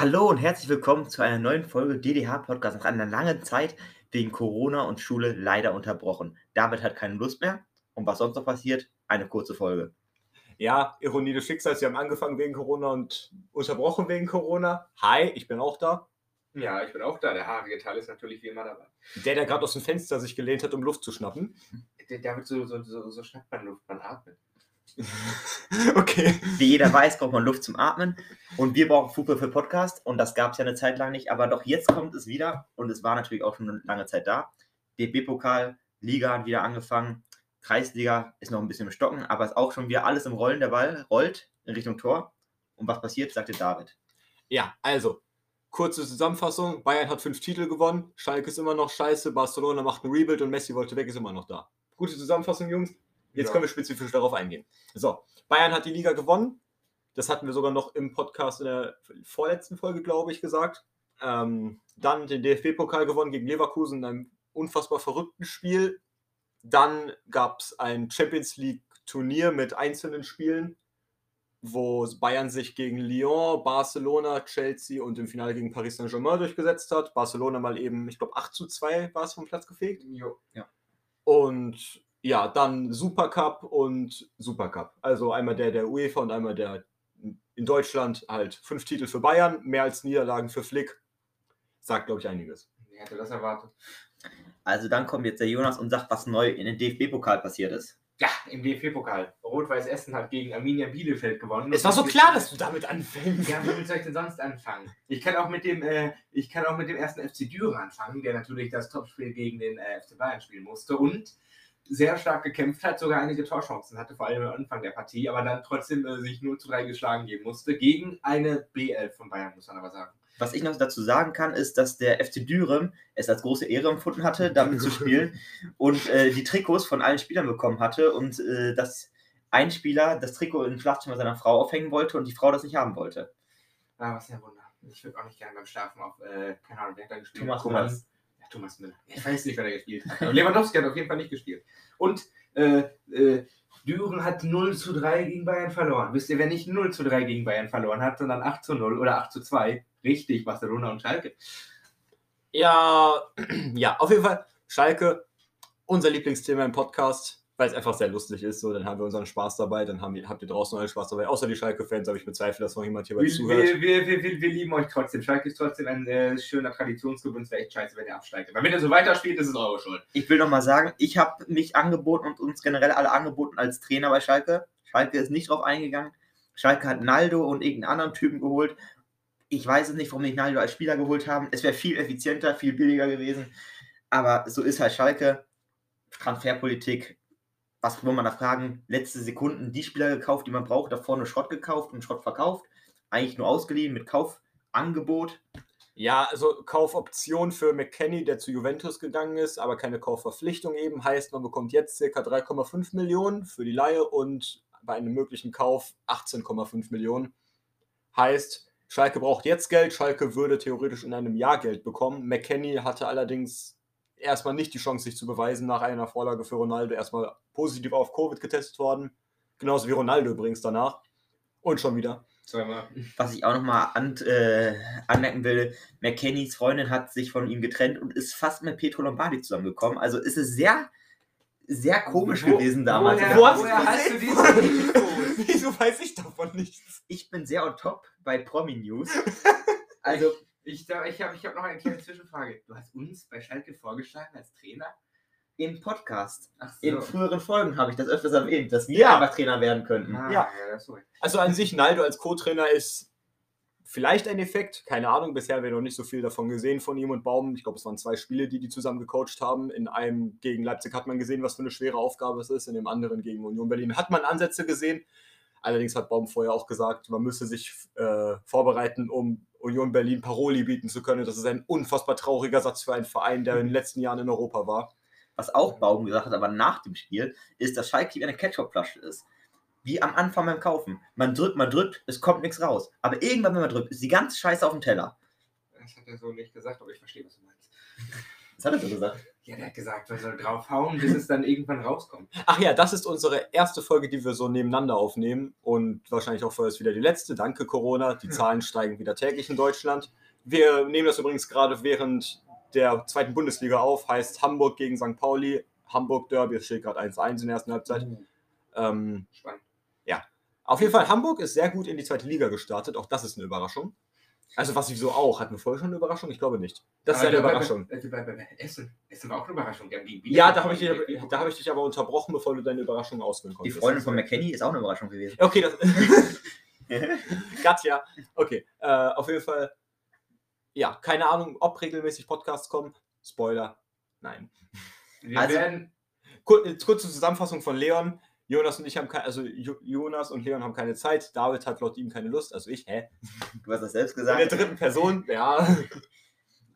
Hallo und herzlich willkommen zu einer neuen Folge DDH Podcast nach einer langen Zeit wegen Corona und Schule leider unterbrochen. David hat keine Lust mehr und was sonst noch passiert, eine kurze Folge. Ja, Ironie des Schicksals, wir haben angefangen wegen Corona und unterbrochen wegen Corona. Hi, ich bin auch da. Ja, ich bin auch da. Der haarige Teil ist natürlich wie immer dabei. Der, der gerade aus dem Fenster sich gelehnt hat, um Luft zu schnappen. Der, der wird so, so, so, so schnappt man Luft, man atmet. okay. Wie jeder weiß, braucht man Luft zum Atmen und wir brauchen Fußball für Podcast und das gab es ja eine Zeit lang nicht, aber doch jetzt kommt es wieder und es war natürlich auch schon eine lange Zeit da. DB-Pokal, Liga hat wieder angefangen, Kreisliga ist noch ein bisschen im Stocken, aber ist auch schon wieder alles im Rollen. Der Ball rollt in Richtung Tor und was passiert, sagte David. Ja, also, kurze Zusammenfassung. Bayern hat fünf Titel gewonnen, Schalke ist immer noch scheiße, Barcelona macht ein Rebuild und Messi wollte weg, ist immer noch da. Gute Zusammenfassung, Jungs. Jetzt Ja. können wir spezifisch darauf eingehen. So, Bayern hat die Liga gewonnen. Das hatten wir sogar noch im Podcast in der vorletzten Folge, glaube ich, gesagt. Ähm, dann den DFB-Pokal gewonnen gegen Leverkusen in einem unfassbar verrückten Spiel. Dann gab es ein Champions League-Turnier mit einzelnen Spielen, wo Bayern sich gegen Lyon, Barcelona, Chelsea und im Finale gegen Paris Saint-Germain durchgesetzt hat. Barcelona mal eben, ich glaube, 8 zu 2 war es vom Platz gefegt. Jo. Und ja, dann Supercup und Supercup. Also einmal der der UEFA und einmal der in Deutschland halt fünf Titel für Bayern, mehr als Niederlagen für Flick. Sagt, glaube ich, einiges. Wer hätte das erwartet? Also dann kommt jetzt der Jonas und sagt, was neu in den DFB-Pokal passiert ist. Ja, im DFB-Pokal. Rot-Weiß Essen hat gegen Arminia Bielefeld gewonnen. Es war so klar, dass du damit anfängst. Ja, womit soll ich denn sonst anfangen? Ich kann auch mit dem, äh, ich kann auch mit dem ersten FC Düren anfangen, der natürlich das Topspiel gegen den äh, FC Bayern spielen musste und sehr stark gekämpft hat, sogar einige Torchancen hatte, vor allem am Anfang der Partie, aber dann trotzdem äh, sich 0 zu 3 geschlagen geben musste, gegen eine B11 von Bayern, muss man aber sagen. Was ich noch dazu sagen kann, ist, dass der FC Dürem es als große Ehre empfunden hatte, damit zu spielen und äh, die Trikots von allen Spielern bekommen hatte und äh, dass ein Spieler das Trikot im Schlafzimmer seiner Frau aufhängen wollte und die Frau das nicht haben wollte. Ah, was ein Wunder. Ich würde auch nicht gerne beim Schlafen auf, äh, keine Ahnung, wer hat da gespielt? Thomas Thomas. Thomas Müller. Ich weiß nicht, wer da gespielt hat. Aber Lewandowski hat auf jeden Fall nicht gespielt. Und äh, äh, Düren hat 0 zu 3 gegen Bayern verloren. Wisst ihr, wer nicht 0 zu 3 gegen Bayern verloren hat, sondern 8 zu 0 oder 8 zu 2? Richtig, Barcelona und Schalke. Ja, ja, auf jeden Fall Schalke, unser Lieblingsthema im Podcast, weil es einfach sehr lustig ist. So, dann haben wir unseren Spaß dabei, dann haben, habt ihr draußen euren Spaß dabei. Außer die Schalke-Fans, aber ich bezweifle, dass noch jemand hierbei Wir, zuhört. wir, wir, wir, wir, lieben euch trotzdem. Schalke ist trotzdem ein äh, schöner Traditionsclub und es wäre echt scheiße, wenn ihr absteigt. Aber wenn ihr so weiterspielt, ist es eure Schuld. Ich will nochmal sagen, ich habe mich angeboten und uns generell alle angeboten als Trainer bei Schalke. Schalke ist nicht drauf eingegangen. Schalke hat Naldo und irgendeinen anderen Typen geholt. Ich weiß es nicht, warum die Naldo als Spieler geholt haben. Es wäre viel effizienter, viel billiger gewesen. Aber so ist halt Schalke. Transferpolitik. Was will man da fragen? Letzte Sekunden die Spieler gekauft, die man braucht. Davor nur Schrott gekauft und Schrott verkauft. Eigentlich nur ausgeliehen mit Kaufangebot. Ja, also Kaufoption für McKenny, der zu Juventus gegangen ist, aber keine Kaufverpflichtung eben, heißt, man bekommt jetzt ca. 3,5 Millionen für die Leihe und bei einem möglichen Kauf 18,5 Millionen. Heißt, Schalke braucht jetzt Geld, Schalke würde theoretisch in einem Jahr Geld bekommen. McKenny hatte allerdings erstmal nicht die Chance, sich zu beweisen, nach einer Vorlage für Ronaldo erstmal positiv auf Covid getestet worden. Genauso wie Ronaldo übrigens danach. Und schon wieder. Zweimal. Was ich auch nochmal an, äh, anmerken will, McKennys Freundin hat sich von ihm getrennt und ist fast mit Pietro Lombardi zusammengekommen. Also ist es sehr, sehr komisch Wo- gewesen damals. woher- woher du hast du gesehen? diese Infos? Wieso weiß ich davon nichts? Ich bin sehr on top bei Promi News. Also, Ich, ich habe ich hab noch eine kleine Zwischenfrage. Du hast uns bei Schalke vorgeschlagen als Trainer? im Podcast, Ach in früheren Folgen habe ich das öfters erwähnt, dass wir Ja. einfach Trainer werden könnten. Ah, Ja. ja, so. Also an sich, Naldo als Co-Trainer ist vielleicht ein Effekt, keine Ahnung. Bisher haben wir noch nicht so viel davon gesehen von ihm und Baum. Ich glaube, es waren zwei Spiele, die die zusammen gecoacht haben. In einem gegen Leipzig hat man gesehen, was für eine schwere Aufgabe es ist. In dem anderen gegen Union Berlin hat man Ansätze gesehen. Allerdings hat Baum vorher auch gesagt, man müsse sich äh, vorbereiten, um Union Berlin Paroli bieten zu können. Das ist ein unfassbar trauriger Satz für einen Verein, der in den letzten Jahren in Europa war. Was auch Baum gesagt hat, aber nach dem Spiel, ist, dass Schalke wie eine Ketchupflasche ist. Wie am Anfang beim Kaufen. Man drückt, man drückt, es kommt nichts raus. Aber irgendwann, wenn man drückt, ist die ganze Scheiße auf dem Teller. Das hat er so nicht gesagt, aber ich verstehe, was du meinst. Das hat er so gesagt. Ja, der hat gesagt, man soll draufhauen, bis es dann irgendwann rauskommt. Ach ja, das ist unsere erste Folge, die wir so nebeneinander aufnehmen und wahrscheinlich auch vorerst wieder die letzte. Danke Corona, die Ja. Zahlen steigen wieder täglich in Deutschland. Wir nehmen das übrigens gerade während der zweiten Bundesliga auf, heißt Hamburg gegen St. Pauli. Hamburg Derby, es steht gerade 1-1 in der ersten Halbzeit. Ähm, Spannend. auf jeden Fall, Hamburg ist sehr gut in die zweite Liga gestartet. Auch das ist eine Überraschung. Also, was wieso auch? Hatten wir vorher schon eine Überraschung? Ich glaube nicht. Das ist Aber eine Überraschung. bei- bei- bei- bei Essen. Essen war auch eine Überraschung. Die Ja, da habe ich, dich- da hab ich dich aber unterbrochen, bevor du deine Überraschung ausführen Die konntest. Freundin von McKenny ist auch eine Überraschung gewesen. Okay, das. Katja. Okay, äh, auf jeden Fall. Ja, keine Ahnung, ob regelmäßig Podcasts kommen. Spoiler. Nein. Wir Also- werden, Kur kurze Zusammenfassung von Leon. Jonas und ich haben keine, also Jo- Jonas und Leon haben keine Zeit. David hat laut ihm keine Lust. Also ich, hä? Du hast das selbst In der gesagt. dritten Person, ja.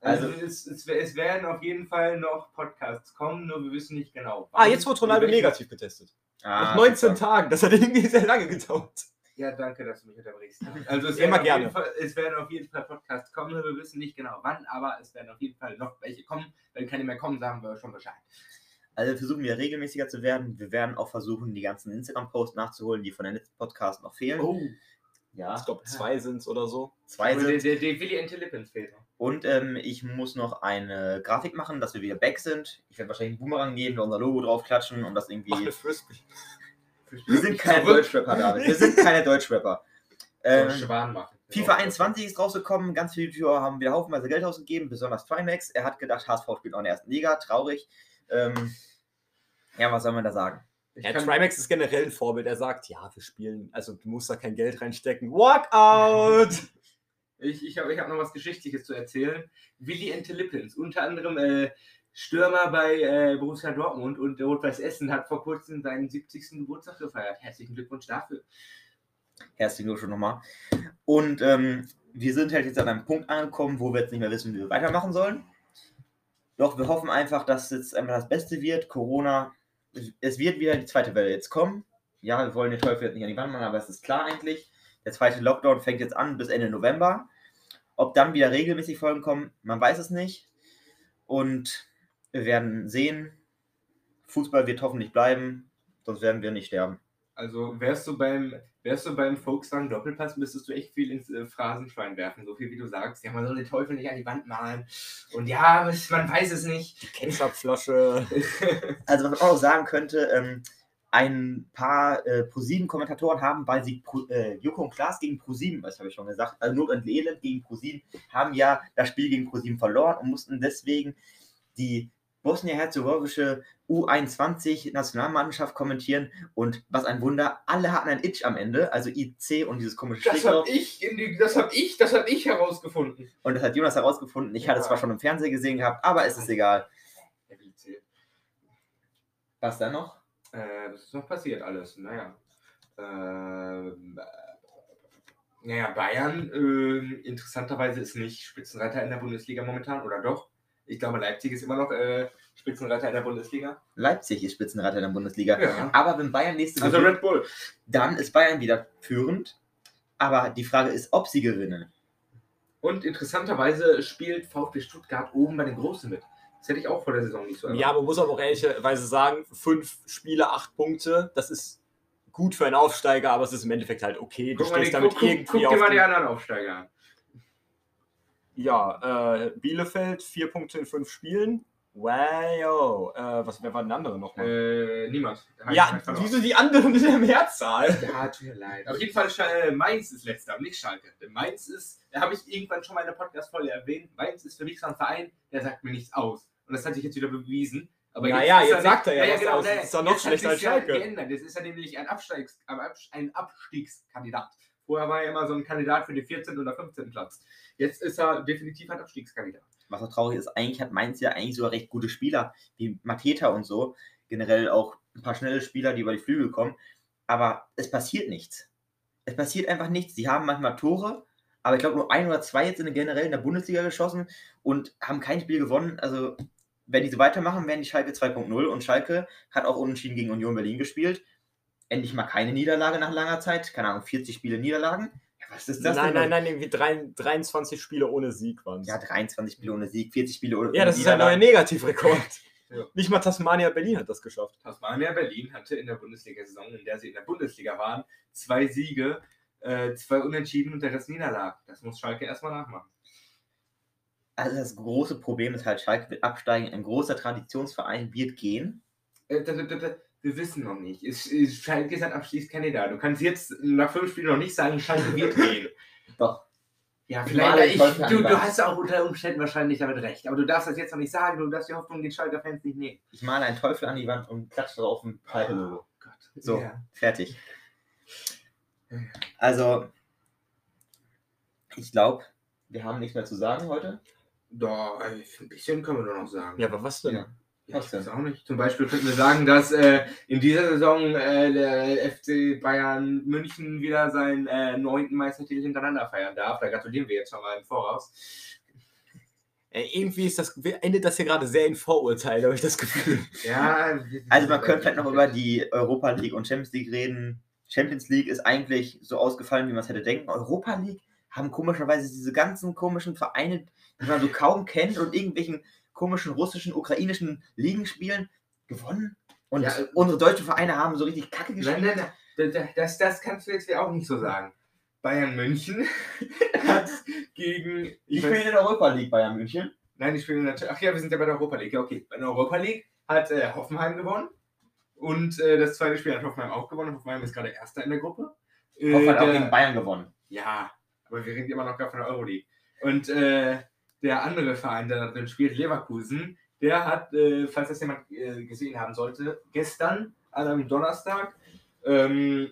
also, Also- es, es, es werden auf jeden Fall noch Podcasts kommen, nur wir wissen nicht genau. Ah, jetzt wurde Ronaldo negativ getestet. Ah, Nach 19 super. Tagen. Das hat irgendwie sehr lange gedauert. Ja, danke, dass du mich unterbrichst. Also es Immer werden, auf gerne. jeden Fall, es werden auf jeden Fall Podcasts kommen, nur wir wissen nicht genau wann, aber es werden auf jeden Fall noch welche kommen. Wenn keine mehr kommen, sagen wir schon Bescheid. Also versuchen wir regelmäßiger zu werden. Wir werden auch versuchen, die ganzen Instagram-Posts nachzuholen, die von der letzten Podcast noch fehlen. Oh, Ja, Ich glaube, zwei sind es oder so. zwei der, sind. der, der Willi Intelligence fehlt noch. Und ähm, ich muss noch eine Grafik machen, dass wir wieder back sind. Ich werde wahrscheinlich einen Boomerang geben, da unser Logo drauf klatschen und das irgendwie. eine Frisbee. Wir sind keine. Deutschrapper, David. Wir sind keine Deutschrapper. Ähm, Ähm, Schwan machen. FIFA 21 ist rausgekommen, ganz viele YouTuber haben wieder haufenweise Geld ausgegeben, besonders Trimax. Er hat gedacht, HSV spielt auch in der ersten Liga, traurig. Ähm, ja, was soll man da sagen? Ich Ja, kann- Trimax ist generell ein Vorbild. Er sagt, ja, wir spielen, also du musst da kein Geld reinstecken. Walkout! Ich, ich habe ich hab noch was Geschichtliches zu erzählen. Willi Entelippens, unter anderem äh, Stürmer bei äh, Borussia Dortmund und Rot-Weiß Essen, hat vor kurzem seinen 70. Geburtstag gefeiert. Herzlichen Glückwunsch dafür. Herzlichen Glückwunsch nochmal. Und ähm, wir sind halt jetzt an einem Punkt angekommen, wo wir jetzt nicht mehr wissen, wie wir weitermachen sollen. Doch wir hoffen einfach, dass jetzt einfach das Beste wird. Corona, es wird wieder die zweite Welle jetzt kommen. Ja, wir wollen den Teufel jetzt nicht an die Wand machen, aber es ist klar eigentlich. Der zweite Lockdown fängt jetzt an bis Ende November. Ob dann wieder regelmäßig Folgen kommen, man weiß es nicht. Und wir werden sehen. Fußball wird hoffentlich bleiben, sonst werden wir nicht sterben. Also wärst du beim, wärst du beim Volkswagen Doppelpass, müsstest du echt viel ins äh, Phrasenschwein werfen, so viel wie du sagst. Ja, man soll den Teufel nicht an die Wand malen. Und ja, man weiß es nicht. Ketchupflasche. Also, was man auch noch sagen könnte, ähm, ein paar äh, ProSieben-Kommentatoren haben, weil sie Pro, äh, Joko und Klaas gegen ProSieben, das habe ich schon gesagt, also Not und Elend gegen ProSieben, haben ja das Spiel gegen ProSieben verloren und mussten deswegen die bosnien-herzegowische U21-Nationalmannschaft kommentieren und was ein Wunder, alle hatten ein Itch am Ende, also IC und dieses komische Das habe ich, die, das habe ich, das habe ich herausgefunden. Und das hat Jonas herausgefunden. Ich hatte es Ja. zwar schon im Fernsehen gesehen gehabt, aber es ist egal. Ja? Was dann noch? Äh, das ist noch passiert alles. Naja. Ähm, äh, naja, Bayern ähm, interessanterweise ist nicht Spitzenreiter in der Bundesliga momentan, oder doch? Ich glaube, Leipzig ist immer noch äh, Spitzenreiter in der Bundesliga. Leipzig ist Spitzenreiter in der Bundesliga. Ja. Aber wenn Bayern nächste Also gewinnt, Red Bull. dann ist Bayern wieder führend. Aber die Frage ist, ob sie gewinnen. Und interessanterweise spielt VfB Stuttgart oben bei den Großen mit. Das hätte ich auch vor der Saison nicht so Ja, man muss aber auch ehrlicherweise sagen, fünf Spiele, acht Punkte, das ist gut für einen Aufsteiger, aber es ist im Endeffekt halt okay. Du Guck, mal, stehst damit guck, guck, irgendwie guck dir auf mal die anderen Aufsteiger an. Ja, äh, Bielefeld, vier Punkte in fünf Spielen. Wow, äh, was, wer war denn der andere nochmal? Äh, niemand. ja, wieso die anderen in der Mehrzahl? Ja, tut mir leid. Auf jeden Fall, äh, Mainz ist letzter, nicht Schalke. Denn Mainz ist, da habe ich irgendwann schon mal in der Podcast-Folge erwähnt, Mainz ist für mich so ein Verein, der sagt mir nichts aus. Und das hat sich jetzt wieder bewiesen. Aber Naja, ist jetzt sagt er ja naja, was genau, aus. Das ist doch noch jetzt hat schlechter als sich's ja Schalke. Geändert. Jetzt ist er nämlich ein, Absteigs, ein Abs- ein Abstiegskandidat. Vorher war er immer so ein Kandidat für den 14. oder 15. Platz. Jetzt ist er definitiv ein Abstiegskandidat. Was auch traurig ist, eigentlich hat Mainz ja eigentlich sogar recht gute Spieler, wie Mateta und so. Generell auch ein paar schnelle Spieler, die über die Flügel kommen. Aber es passiert nichts. Es passiert einfach nichts. Sie haben manchmal Tore, aber ich glaube nur ein oder zwei jetzt in der generell in der Bundesliga geschossen und haben kein Spiel gewonnen. Also, wenn die so weitermachen, werden die Schalke 2.0 und Schalke hat auch unentschieden gegen Union Berlin gespielt. Endlich mal keine Niederlage nach langer Zeit. Keine Ahnung, 40 Spiele Niederlagen. Was ist das Nein, denn? nein, nein, irgendwie drei- 23 Spiele ohne Sieg waren es. Ja, 23 Spiele ohne Sieg, 40 Spiele ohne Ja, das ist ein neuer. Negativrekord. Ja. Nicht mal Tasmania Berlin hat das geschafft. Tasmania Berlin hatte in der Bundesliga-Saison, in der sie in der Bundesliga waren, zwei Siege, äh, zwei Unentschieden und der Rest Niederlag. Das muss Schalke erstmal nachmachen. Also das große Problem ist halt, Schalke wird absteigen, ein großer Traditionsverein wird gehen. Äh, da, da, da, da, wir wissen noch nicht. Ist, ist Schalke ist ein Abschließkandidat. Du kannst jetzt nach fünf Spielen noch nicht sagen, Schalke wird gehen. Doch. Ja, vielleicht. Ich, du, du hast auch unter Umständen wahrscheinlich damit recht. Aber du darfst das jetzt noch nicht sagen. Du darfst die Hoffnung den Schalker Fans nicht nehmen. Ich male einen Teufel an die Wand und klatsche drauf ein Schalke-Logo. Oh Gott. So, Ja. fertig. Also, ich glaube, wir haben nichts mehr zu sagen heute. Doch, ein bisschen können wir nur noch sagen. Ja, aber was denn? Ja. Ja, Was ich weiß auch nicht. Zum Beispiel könnten wir sagen, dass äh, in dieser Saison äh, der FC Bayern München wieder seinen äh, neunten Meistertitel hintereinander feiern darf. Da gratulieren wir jetzt schon mal im Voraus. Äh, irgendwie ist das, endet das hier gerade sehr in Vorurteile, habe ich das Gefühl. Ja, Also man könnte vielleicht noch über die Europa League und Champions League reden. Champions League ist eigentlich so ausgefallen, wie man es hätte denken. Europa League haben komischerweise diese ganzen komischen Vereine, die man so kaum kennt und irgendwelchen komischen russischen, ukrainischen Ligen spielen, gewonnen. Und Ja, äh, unsere deutschen Vereine haben so richtig Kacke Nein, gespielt. nein, nein. Da- Das, das kannst du jetzt auch nicht so sagen. Bayern München hat gegen. Ich Ich spiele weiß, in der Europa League Bayern München. nein, ich spiele natürlich. Ach ja, wir sind ja bei der Europa League. Ja, okay. Bei der Europa League hat äh, Hoffenheim gewonnen. Und äh, das zweite Spiel hat Hoffenheim auch gewonnen. Hoffenheim ist gerade Erster in der Gruppe. Äh, Hoffenheim hat auch der- gegen Bayern gewonnen. Ja, aber wir reden immer noch gerade von der Euroleague. Und äh, der andere Verein, der da drin spielt, Leverkusen, der hat, äh, falls das jemand äh, gesehen haben sollte, gestern an einem Donnerstag ähm,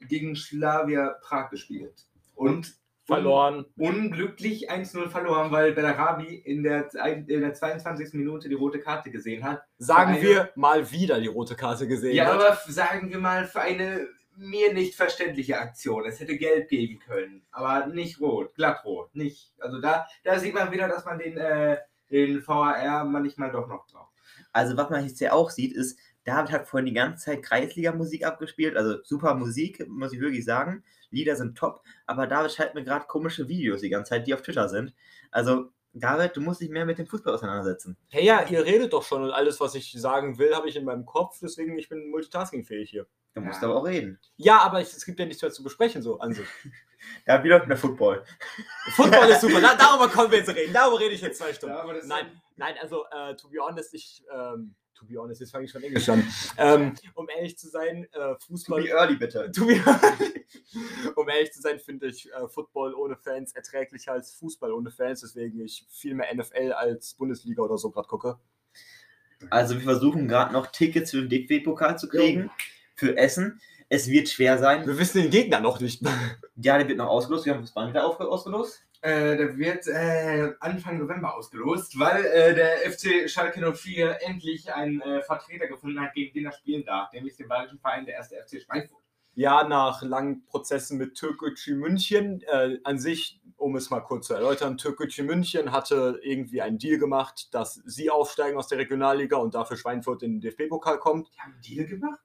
gegen Slavia Prag gespielt. Und Verloren. unglücklich 1-0 verloren, weil Bellarabi in der, in der 22. Minute die rote Karte gesehen hat. Sagen Eine- wir mal wieder die rote Karte gesehen. Ja, hat. aber sagen wir mal für eine mir nicht verständliche Aktion. Es hätte gelb geben können, aber nicht rot, glattrot, nicht. Also da, da sieht man wieder, dass man den, äh, den VAR manchmal doch noch braucht. Also was man jetzt ja auch sieht, ist, David hat vorhin die ganze Zeit Kreisliga-Musik abgespielt, also super Musik, muss ich wirklich sagen. Lieder sind top, aber David schreibt mir gerade komische Videos die ganze Zeit, die auf Twitter sind. Also, David, du musst dich mehr mit dem Fußball auseinandersetzen. Hey, ja, ihr redet doch schon und alles, was ich sagen will, habe ich in meinem Kopf, deswegen ich bin multitaskingfähig hier. Du musst Ja. aber auch reden. Ja, aber ich, es gibt ja nichts mehr zu besprechen, so an sich. Ja, wie läuft der Football? Football ist super, da, darüber können wir jetzt reden, darüber rede ich jetzt zwei Stunden. Ja, nein, nein, also, äh, to be honest, ich, ähm, to be honest, jetzt fange ich schon Englisch an. ähm, um ehrlich zu sein, äh, Fußball. Be early, bitte. To be um ehrlich zu sein, finde ich äh, Football ohne Fans erträglicher als Fußball ohne Fans, deswegen ich viel mehr NFL als Bundesliga oder so gerade gucke. Also, wir versuchen gerade noch Tickets für den DFB-Pokal zu kriegen, für Essen. Es wird schwer sein. Wir wissen den Gegner noch nicht. Ja, der wird noch ausgelost. Wir haben das Bahn wieder ausgelost. Äh, der wird äh, Anfang November ausgelost, weil äh, der FC Schalke 04 endlich einen äh, Vertreter gefunden hat, gegen den er spielen darf, nämlich den bayerischen Verein der erste FC Schweinfurt. Ja, nach langen Prozessen mit Türkgücü München, äh, an sich, um es mal kurz zu erläutern, Türkgücü München hatte irgendwie einen Deal gemacht, dass sie aufsteigen aus der Regionalliga und dafür Schweinfurt in den DFB-Pokal kommt. Die haben einen Deal gemacht?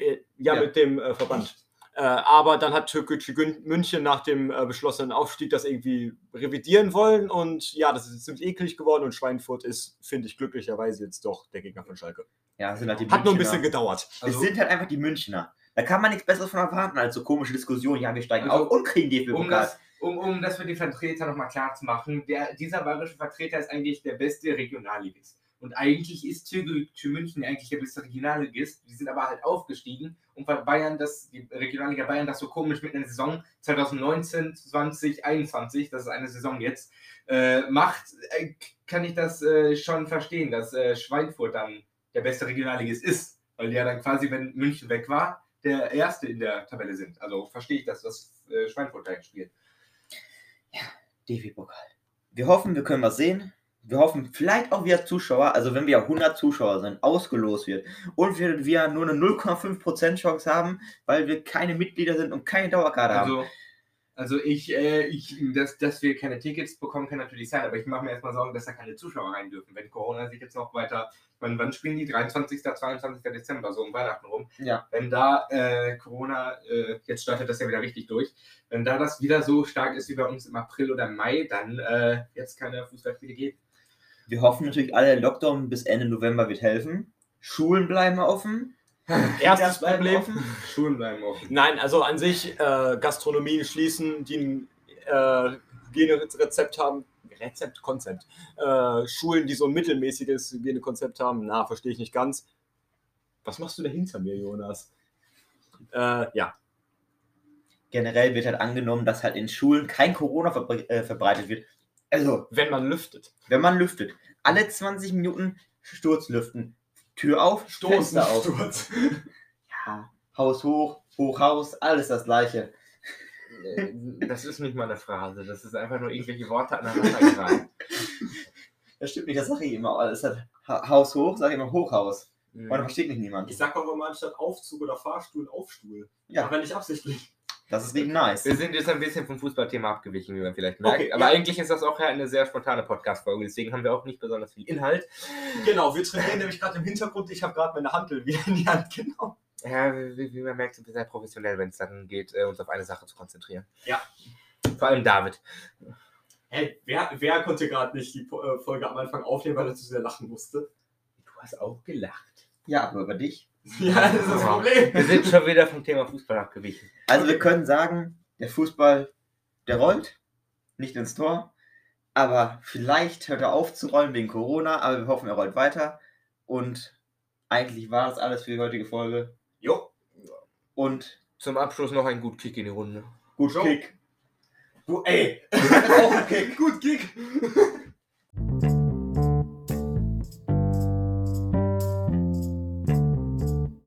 Äh, ja, Ja. mit dem äh, Verband. Äh, aber dann hat Türkgücü München nach dem äh, beschlossenen Aufstieg das irgendwie revidieren wollen und ja, das ist ziemlich eklig geworden und Schweinfurt ist, finde ich, glücklicherweise jetzt doch der Gegner von Schalke. Ja, sind halt die Hat nur ein Münchner. bisschen gedauert. Es Also- sind halt einfach die Münchner. Da kann man nichts Besseres von erwarten als so komische Diskussionen. Ja, wir steigen Also, auf und kriegen Um DFB-Pokal. das, um, um das für die Vertreter nochmal klar zu machen, der, dieser bayerische Vertreter ist eigentlich der beste Regionalligist. Und eigentlich ist Türkgücü München eigentlich der beste Regionalligist. Die sind aber halt aufgestiegen und weil Bayern das, die Regionalliga Bayern das so komisch mit einer Saison 2019, 20, 21, das ist eine Saison jetzt, äh, macht, äh, kann ich das äh, schon verstehen, dass äh, Schweinfurt dann der beste Regionalligist ist. Weil die ja dann quasi, wenn München weg war, der Erste in der Tabelle sind. Also verstehe ich das, was äh, Schweinfurt da spielt. DFB-Pokal. Wir hoffen, wir können was sehen. Wir hoffen vielleicht auch wieder Zuschauer, also wenn wir 100 Zuschauer sind, ausgelost wird und wir, wir nur eine 0,5% Chance haben, weil wir keine Mitglieder sind und keine Dauerkarte haben. Also, also ich, äh, ich dass, dass wir keine Tickets bekommen, kann natürlich sein, aber ich mache mir erstmal Sorgen, dass da keine Zuschauer rein dürfen, wenn Corona sich jetzt noch weiter. Wann, wann spielen die? 23., 22. Dezember, so um Weihnachten rum. Ja. Wenn da äh, Corona, äh, jetzt startet das ja wieder richtig durch, wenn da das wieder so stark ist wie bei uns im April oder Mai, dann äh, jetzt keine Fußballspiele geben. Wir hoffen natürlich alle, Lockdown bis Ende November wird helfen. Schulen bleiben offen. Erstes bleiben Problem. offen. Schulen bleiben offen. Nein, also an sich äh, Gastronomien schließen, die ein äh, Hygienerezept haben. Rezept, Konzept. Äh, Schulen, die so ein mittelmäßiges Hygienekonzept haben, na, verstehe ich nicht ganz. Was machst du da hinter mir, Jonas? Äh, ja, Generell wird halt angenommen, dass halt in Schulen kein Corona verbre äh, verbreitet wird. Also, wenn man lüftet. wenn man lüftet, alle 20 Minuten Sturzlüften. Tür auf, Fenster auf. Sturz. Ja, Haus hoch, Hochhaus, alles das gleiche. Äh, Das ist nicht mal eine Phrase, das ist einfach nur irgendwelche Worte aneinander gereiht. Das stimmt nicht, das sage ich immer. Es hat Ha- Haus hoch, sage ich immer Hochhaus. Und dann versteht mich niemand. Ich sag auch immer anstatt Aufzug oder Fahrstuhl Aufstuhl. Ja. Aber nicht absichtlich. Das ist richtig nice. Wir sind jetzt ein bisschen vom Fußballthema abgewichen, wie man vielleicht merkt. Okay, Aber ja. eigentlich ist das auch eine sehr spontane Podcast-Folge, deswegen haben wir auch nicht besonders viel Inhalt. Genau, wir trainieren nämlich gerade im Hintergrund. Ich habe gerade meine Handel wieder in die Hand genommen. Ja, wie, wie man merkt, sind wir sehr professionell, wenn es darum geht, äh, uns auf eine Sache zu konzentrieren. Ja. Vor allem David. Hey, wer, wer konnte gerade nicht die äh, Folge am Anfang aufnehmen, weil er zu sehr lachen musste? Du hast auch gelacht. Ja, aber über dich. Ja, das ist das Problem. Wir sind schon wieder vom Thema Fußball abgewichen. Also wir können sagen, der Fußball, der rollt, nicht ins Tor. Aber vielleicht hört er auf zu rollen wegen Corona, aber wir hoffen, er rollt weiter. Und eigentlich war das alles für die heutige Folge. Jo. Und Zum Abschluss noch ein gut Kick in die Runde. gut. Kick. Du, ey. auch ein Kick. Gut Kick.